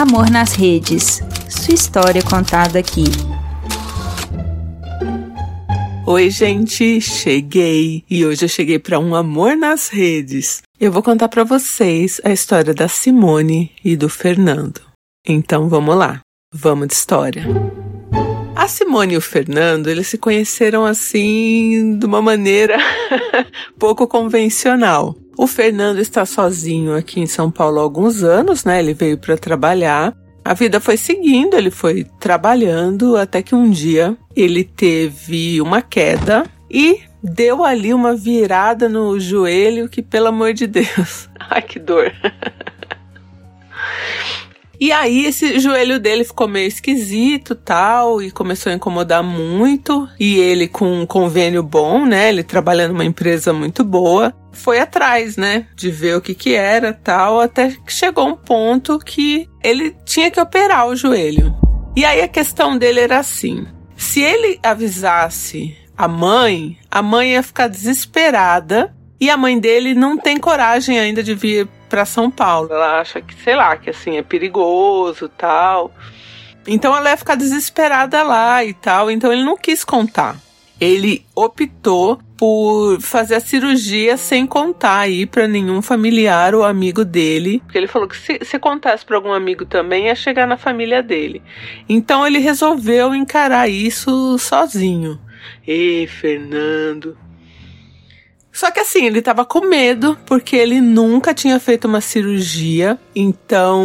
Amor nas Redes. Sua história contada aqui. Oi, gente, cheguei e hoje eu cheguei para um amor nas redes. Eu vou contar para vocês a história da Simone e do Fernando. Então vamos lá, vamos de história. A Simone e o Fernando, eles se conheceram assim de uma maneira pouco convencional. O Fernando está sozinho aqui em São Paulo há alguns anos, né? Ele veio para trabalhar. A vida foi seguindo, ele foi trabalhando até que um dia ele teve uma queda e deu ali uma virada no joelho que, pelo amor de Deus, ai que dor. E aí esse joelho dele ficou meio esquisito, tal, e começou a incomodar muito. E ele com um convênio bom, né? Ele trabalhando numa empresa muito boa, foi atrás, né, de ver o que que era, tal, até que chegou um ponto que ele tinha que operar o joelho. E aí a questão dele era assim: se ele avisasse a mãe, a mãe ia ficar desesperada e a mãe dele não tem coragem ainda de vir para São Paulo. Ela acha que, sei lá, que assim é perigoso, tal. Então ela ia ficar desesperada lá e tal, então ele não quis contar. Ele optou por fazer a cirurgia sem contar aí para nenhum familiar ou amigo dele. Porque ele falou que se, se contasse para algum amigo também ia chegar na família dele. Então ele resolveu encarar isso sozinho. Ei, Fernando, só que assim, ele tava com medo, porque ele nunca tinha feito uma cirurgia, então.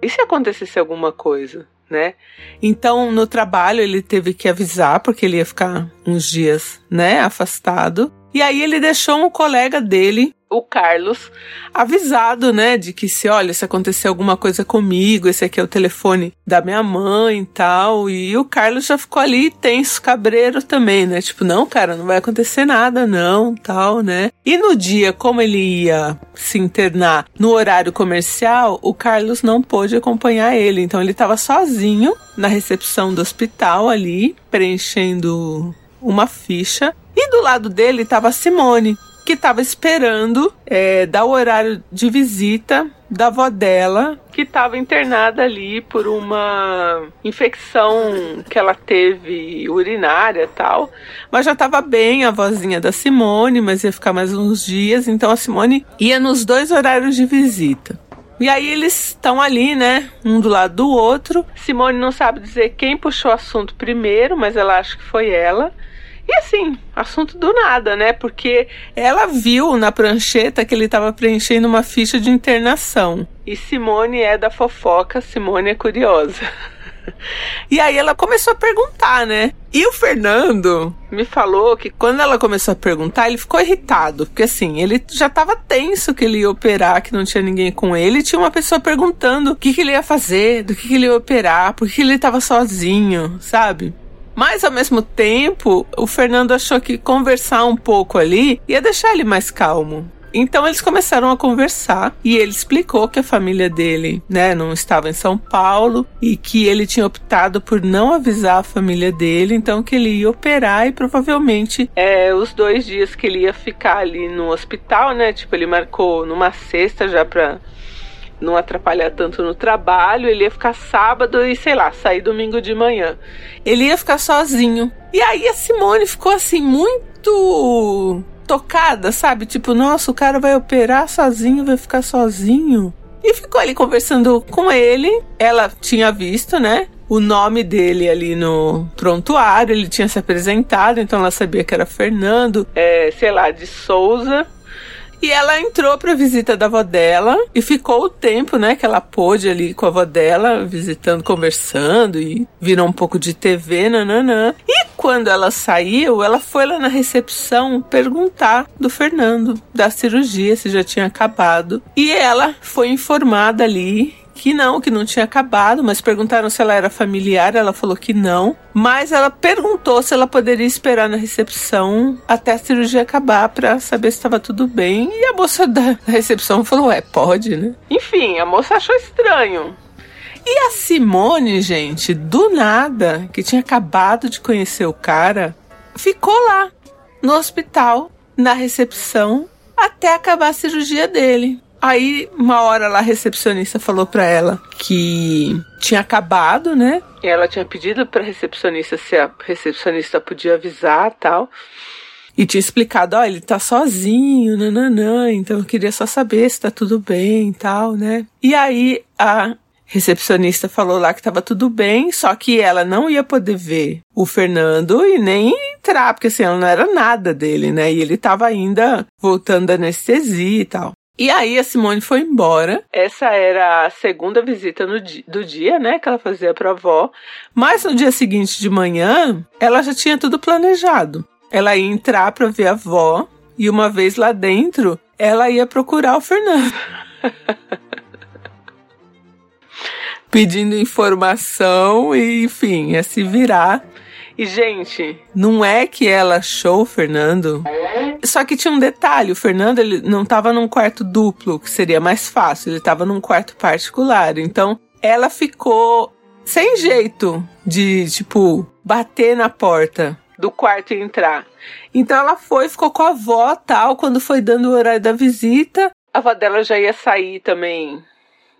E se acontecesse alguma coisa, né? Então, no trabalho, ele teve que avisar, porque ele ia ficar uns dias, né, afastado. E aí ele deixou um colega dele o Carlos avisado, né, de que se, olha, se acontecer alguma coisa comigo, esse aqui é o telefone da minha mãe e tal. E o Carlos já ficou ali tenso, cabreiro também, né? Tipo, não, cara, não vai acontecer nada, não, tal, né? E no dia, como ele ia se internar no horário comercial, o Carlos não pôde acompanhar ele. Então ele estava sozinho na recepção do hospital ali, preenchendo uma ficha. E do lado dele estava Simone, que estava esperando é, dar o horário de visita da avó dela, que estava internada ali por uma infecção que ela teve urinária tal. Mas já estava bem a vozinha da Simone, mas ia ficar mais uns dias. Então a Simone ia nos dois horários de visita. E aí eles estão ali, né? Um do lado do outro. Simone não sabe dizer quem puxou o assunto primeiro, mas ela acha que foi ela. E assim, assunto do nada, né? Porque ela viu na prancheta que ele estava preenchendo uma ficha de internação. E Simone é da fofoca, Simone é curiosa. E aí ela começou a perguntar, né? E o Fernando me falou que quando ela começou a perguntar, ele ficou irritado, porque assim, ele já estava tenso que ele ia operar, que não tinha ninguém com ele, e tinha uma pessoa perguntando o que, que ele ia fazer, do que, que ele ia operar, por que ele estava sozinho, sabe? Mas ao mesmo tempo, o Fernando achou que conversar um pouco ali ia deixar ele mais calmo. Então eles começaram a conversar e ele explicou que a família dele, né, não estava em São Paulo e que ele tinha optado por não avisar a família dele, então que ele ia operar e provavelmente é, os dois dias que ele ia ficar ali no hospital, né, tipo ele marcou numa sexta já para não atrapalhar tanto no trabalho, ele ia ficar sábado e, sei lá, sair domingo de manhã. Ele ia ficar sozinho. E aí a Simone ficou assim, muito tocada, sabe? Tipo, nossa, o cara vai operar sozinho, vai ficar sozinho. E ficou ali conversando com ele. Ela tinha visto, né? O nome dele ali no prontuário, ele tinha se apresentado, então ela sabia que era Fernando, é, sei lá, de Souza. E ela entrou pra visita da avó dela e ficou o tempo, né, que ela pôde ali com a avó dela, visitando, conversando e virou um pouco de TV, nananã. E quando ela saiu, ela foi lá na recepção perguntar do Fernando, da cirurgia, se já tinha acabado. E ela foi informada ali que não, que não tinha acabado, mas perguntaram se ela era familiar, ela falou que não. Mas ela perguntou se ela poderia esperar na recepção até a cirurgia acabar para saber se estava tudo bem. E a moça da recepção falou: é, pode, né? Enfim, a moça achou estranho. E a Simone, gente, do nada, que tinha acabado de conhecer o cara, ficou lá no hospital, na recepção, até acabar a cirurgia dele. Aí, uma hora lá, a recepcionista falou pra ela que tinha acabado, né? E ela tinha pedido pra recepcionista se a recepcionista podia avisar tal. E tinha explicado, ó, ele tá sozinho, nananã, então eu queria só saber se tá tudo bem e tal, né? E aí a recepcionista falou lá que tava tudo bem, só que ela não ia poder ver o Fernando e nem entrar, porque assim, ela não era nada dele, né? E ele tava ainda voltando da anestesia e tal. E aí a Simone foi embora. Essa era a segunda visita di do dia, né, que ela fazia pra avó. Mas no dia seguinte de manhã, ela já tinha tudo planejado. Ela ia entrar pra ver a avó e uma vez lá dentro, ela ia procurar o Fernando. Pedindo informação e, enfim, ia se virar. E, gente, não é que ela achou o Fernando só que tinha um detalhe, o Fernando ele não estava num quarto duplo, que seria mais fácil, ele estava num quarto particular. Então, ela ficou sem jeito de, tipo, bater na porta do quarto e entrar. Então ela foi, ficou com a avó, tal, quando foi dando o horário da visita. A avó dela já ia sair também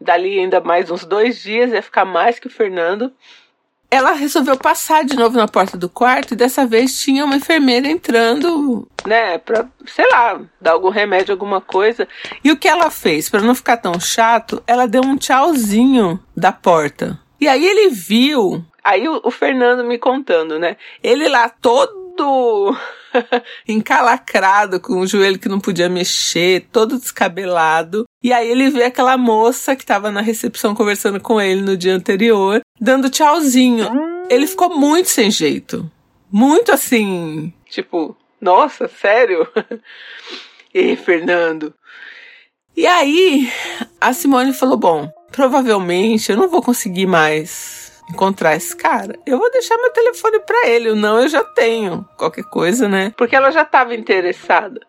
dali ainda mais uns dois dias, ia ficar mais que o Fernando ela resolveu passar de novo na porta do quarto e dessa vez tinha uma enfermeira entrando, né, pra, sei lá, dar algum remédio, alguma coisa. E o que ela fez? Para não ficar tão chato, ela deu um tchauzinho da porta. E aí ele viu, aí o, o Fernando me contando, né, ele lá todo encalacrado, com o joelho que não podia mexer, todo descabelado. E aí ele vê aquela moça que estava na recepção conversando com ele no dia anterior, dando tchauzinho. Ele ficou muito sem jeito. Muito assim, tipo, nossa, sério? e Fernando. E aí, a Simone falou: bom, provavelmente eu não vou conseguir mais encontrar esse cara, eu vou deixar meu telefone para ele. O não eu já tenho, qualquer coisa, né? Porque ela já estava interessada.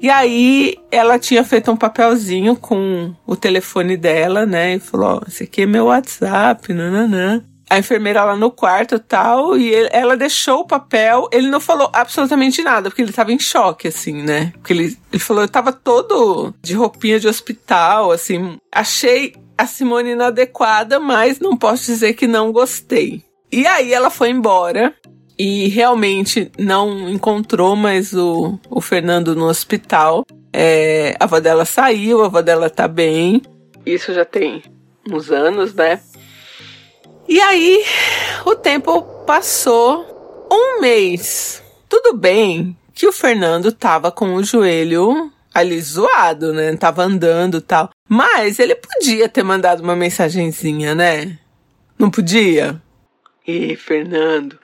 E aí ela tinha feito um papelzinho com o telefone dela, né? E falou: Ó, esse aqui é meu WhatsApp, nananã. A enfermeira lá no quarto tal, e ele, ela deixou o papel. Ele não falou absolutamente nada, porque ele tava em choque, assim, né? Porque ele, ele falou: eu tava todo de roupinha de hospital, assim. Achei a Simone inadequada, mas não posso dizer que não gostei. E aí ela foi embora e realmente não encontrou mais o, o Fernando no hospital. É, a avó dela saiu, a avó dela tá bem. Isso já tem uns anos, né? E aí o tempo passou um mês. Tudo bem que o Fernando tava com o joelho ali zoado, né? Tava andando tal. Mas ele podia ter mandado uma mensagenzinha, né? Não podia? E Fernando,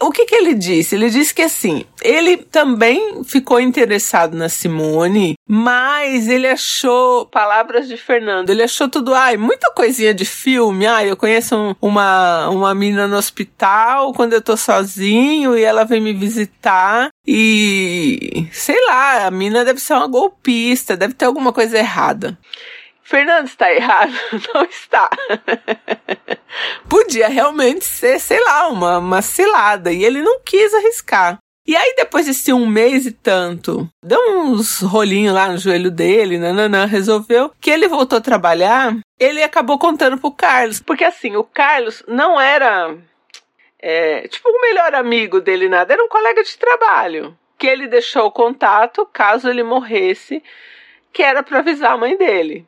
o que, que ele disse? Ele disse que assim, ele também ficou interessado na Simone, mas ele achou palavras de Fernando. Ele achou tudo, ai, muita coisinha de filme. Ai, eu conheço um, uma, uma menina no hospital quando eu tô sozinho e ela vem me visitar. E sei lá, a mina deve ser uma golpista, deve ter alguma coisa errada. Fernando está errado? Não está. Podia realmente ser, sei lá, uma, uma cilada. E ele não quis arriscar. E aí, depois desse um mês e tanto, deu uns rolinhos lá no joelho dele, nananã, resolveu que ele voltou a trabalhar. Ele acabou contando pro Carlos. Porque assim, o Carlos não era, é, tipo, o melhor amigo dele, nada. Era um colega de trabalho. Que ele deixou o contato caso ele morresse, que era para avisar a mãe dele.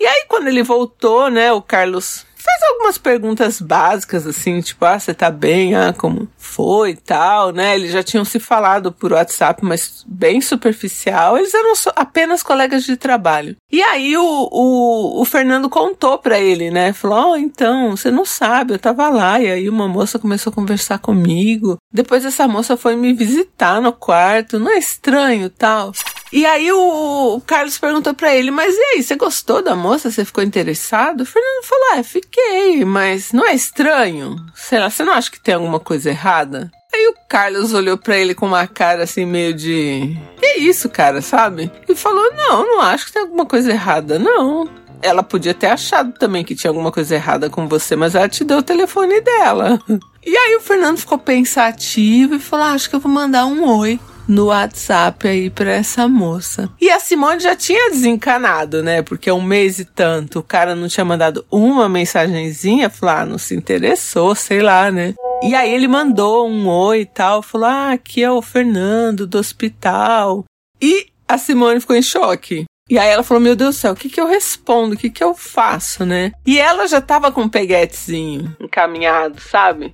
E aí, quando ele voltou, né, o Carlos fez algumas perguntas básicas, assim, tipo, ah, você tá bem? Ah, como foi e tal, né? Eles já tinham se falado por WhatsApp, mas bem superficial. Eles eram apenas colegas de trabalho. E aí o, o, o Fernando contou para ele, né? Falou, oh, então, você não sabe, eu tava lá. E aí uma moça começou a conversar comigo. Depois essa moça foi me visitar no quarto. Não é estranho tal? E aí o, o Carlos perguntou para ele, mas e aí, você gostou da moça? Você ficou interessado? O Fernando falou, é, fiquei, mas não é estranho? Sei lá, você não acha que tem alguma coisa errada? Aí o Carlos olhou para ele com uma cara assim meio de, que isso, cara, sabe? E falou, não, não acho que tem alguma coisa errada, não. Ela podia ter achado também que tinha alguma coisa errada com você, mas ela te deu o telefone dela. E aí o Fernando ficou pensativo e falou: ah, acho que eu vou mandar um oi. No WhatsApp aí pra essa moça. E a Simone já tinha desencanado, né? Porque um mês e tanto o cara não tinha mandado uma mensagenzinha, falou, ah, não se interessou, sei lá, né? E aí ele mandou um oi e tal, falou, ah, aqui é o Fernando do hospital. E a Simone ficou em choque. E aí ela falou: Meu Deus do céu, o que, que eu respondo? O que, que eu faço, né? E ela já tava com um peguetezinho encaminhado, sabe?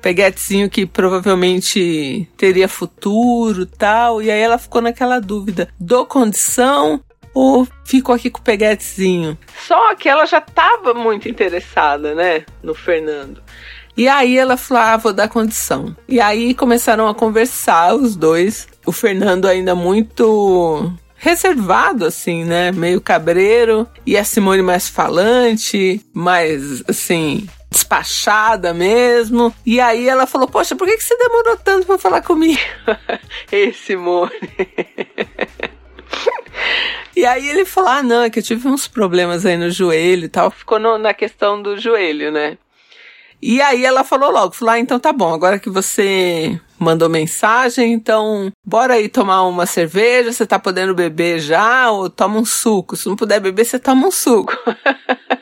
Peguetezinho que provavelmente teria futuro tal. E aí ela ficou naquela dúvida: dou condição ou fico aqui com o peguetezinho? Só que ela já tava muito interessada, né? No Fernando. E aí ela falou: ah, vou dar condição. E aí começaram a conversar os dois. O Fernando ainda muito reservado, assim, né? Meio cabreiro. E a Simone mais falante, mais, assim, despachada mesmo. E aí ela falou: Poxa, por que, que você demorou tanto para falar comigo? Ei, Simone. E aí ele falou: Ah, não, é que eu tive uns problemas aí no joelho e tal. Ficou no, na questão do joelho, né? E aí ela falou logo, falou, ah, então tá bom, agora que você mandou mensagem, então bora aí tomar uma cerveja, você tá podendo beber já, ou toma um suco. Se não puder beber, você toma um suco.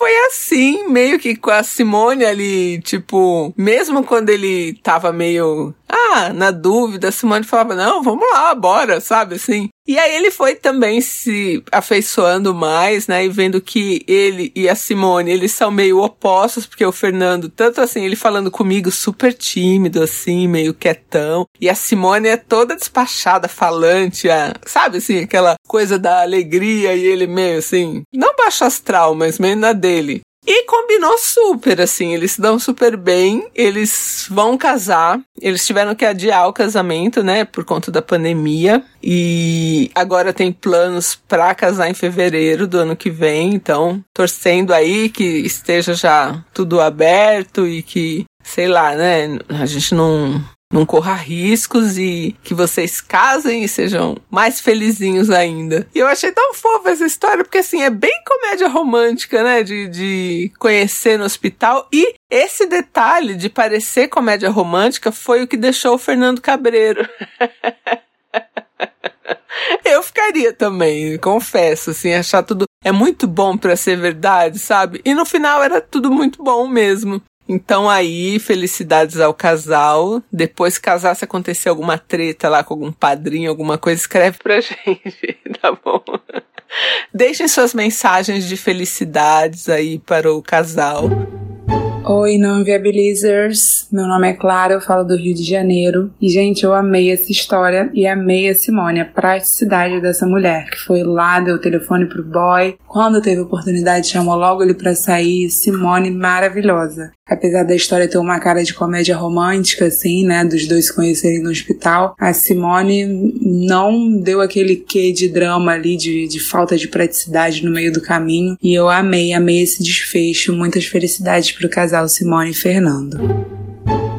Foi assim, meio que com a Simone ali, tipo, mesmo quando ele tava meio, ah, na dúvida, a Simone falava, não, vamos lá, bora, sabe, assim. E aí ele foi também se afeiçoando mais, né, e vendo que ele e a Simone, eles são meio opostos, porque o Fernando, tanto assim, ele falando comigo super tímido, assim, meio quietão, e a Simone é toda despachada, falante, a, sabe, assim, aquela coisa da alegria, e ele meio assim, não baixo astral, mas meio na dele. E combinou super, assim, eles se dão super bem, eles vão casar, eles tiveram que adiar o casamento, né, por conta da pandemia, e agora tem planos para casar em fevereiro do ano que vem, então torcendo aí que esteja já tudo aberto e que, sei lá, né, a gente não não corra riscos e que vocês casem e sejam mais felizinhos ainda. E eu achei tão fofa essa história, porque assim, é bem comédia romântica, né? De, de conhecer no hospital. E esse detalhe de parecer comédia romântica foi o que deixou o Fernando Cabreiro. Eu ficaria também, confesso, assim, achar tudo é muito bom para ser verdade, sabe? E no final era tudo muito bom mesmo. Então aí, felicidades ao casal. Depois, casar, se acontecer alguma treta lá com algum padrinho, alguma coisa, escreve pra gente, tá bom? Deixem suas mensagens de felicidades aí para o casal. Oi, não inviabilizers. Meu nome é Clara, eu falo do Rio de Janeiro. E, gente, eu amei essa história e amei a Simone, a praticidade dessa mulher, que foi lá, deu o telefone pro boy. Quando teve oportunidade, chamou logo ele pra sair. Simone, maravilhosa. Apesar da história ter uma cara de comédia romântica, assim, né, dos dois se conhecerem no hospital, a Simone não deu aquele quê de drama ali, de, de falta de praticidade no meio do caminho. E eu amei, amei esse desfecho. Muitas felicidades pro casal Simone e Fernando.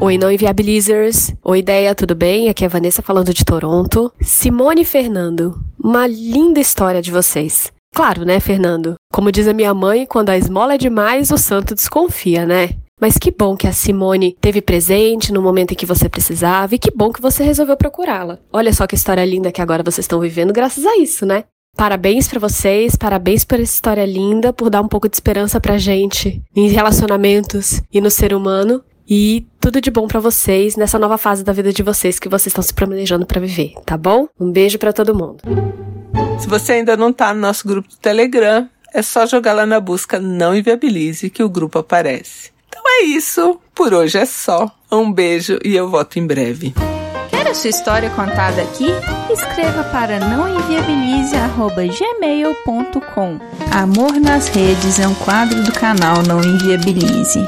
Oi, não inviabilizers. Oi, ideia, tudo bem? Aqui é a Vanessa falando de Toronto. Simone e Fernando, uma linda história de vocês. Claro, né, Fernando? Como diz a minha mãe, quando a esmola é demais, o santo desconfia, né? Mas que bom que a Simone teve presente no momento em que você precisava e que bom que você resolveu procurá-la. Olha só que história linda que agora vocês estão vivendo graças a isso, né? Parabéns para vocês, parabéns por essa história linda, por dar um pouco de esperança pra gente em relacionamentos e no ser humano. E tudo de bom para vocês nessa nova fase da vida de vocês que vocês estão se planejando para viver, tá bom? Um beijo para todo mundo. Se você ainda não tá no nosso grupo do Telegram, é só jogar lá na busca Não Inviabilize que o grupo aparece. É isso, por hoje é só. Um beijo e eu volto em breve a sua história contada aqui? Escreva para nãoenviabilize.gmail.com Amor nas Redes é um quadro do canal Não Enviabilize.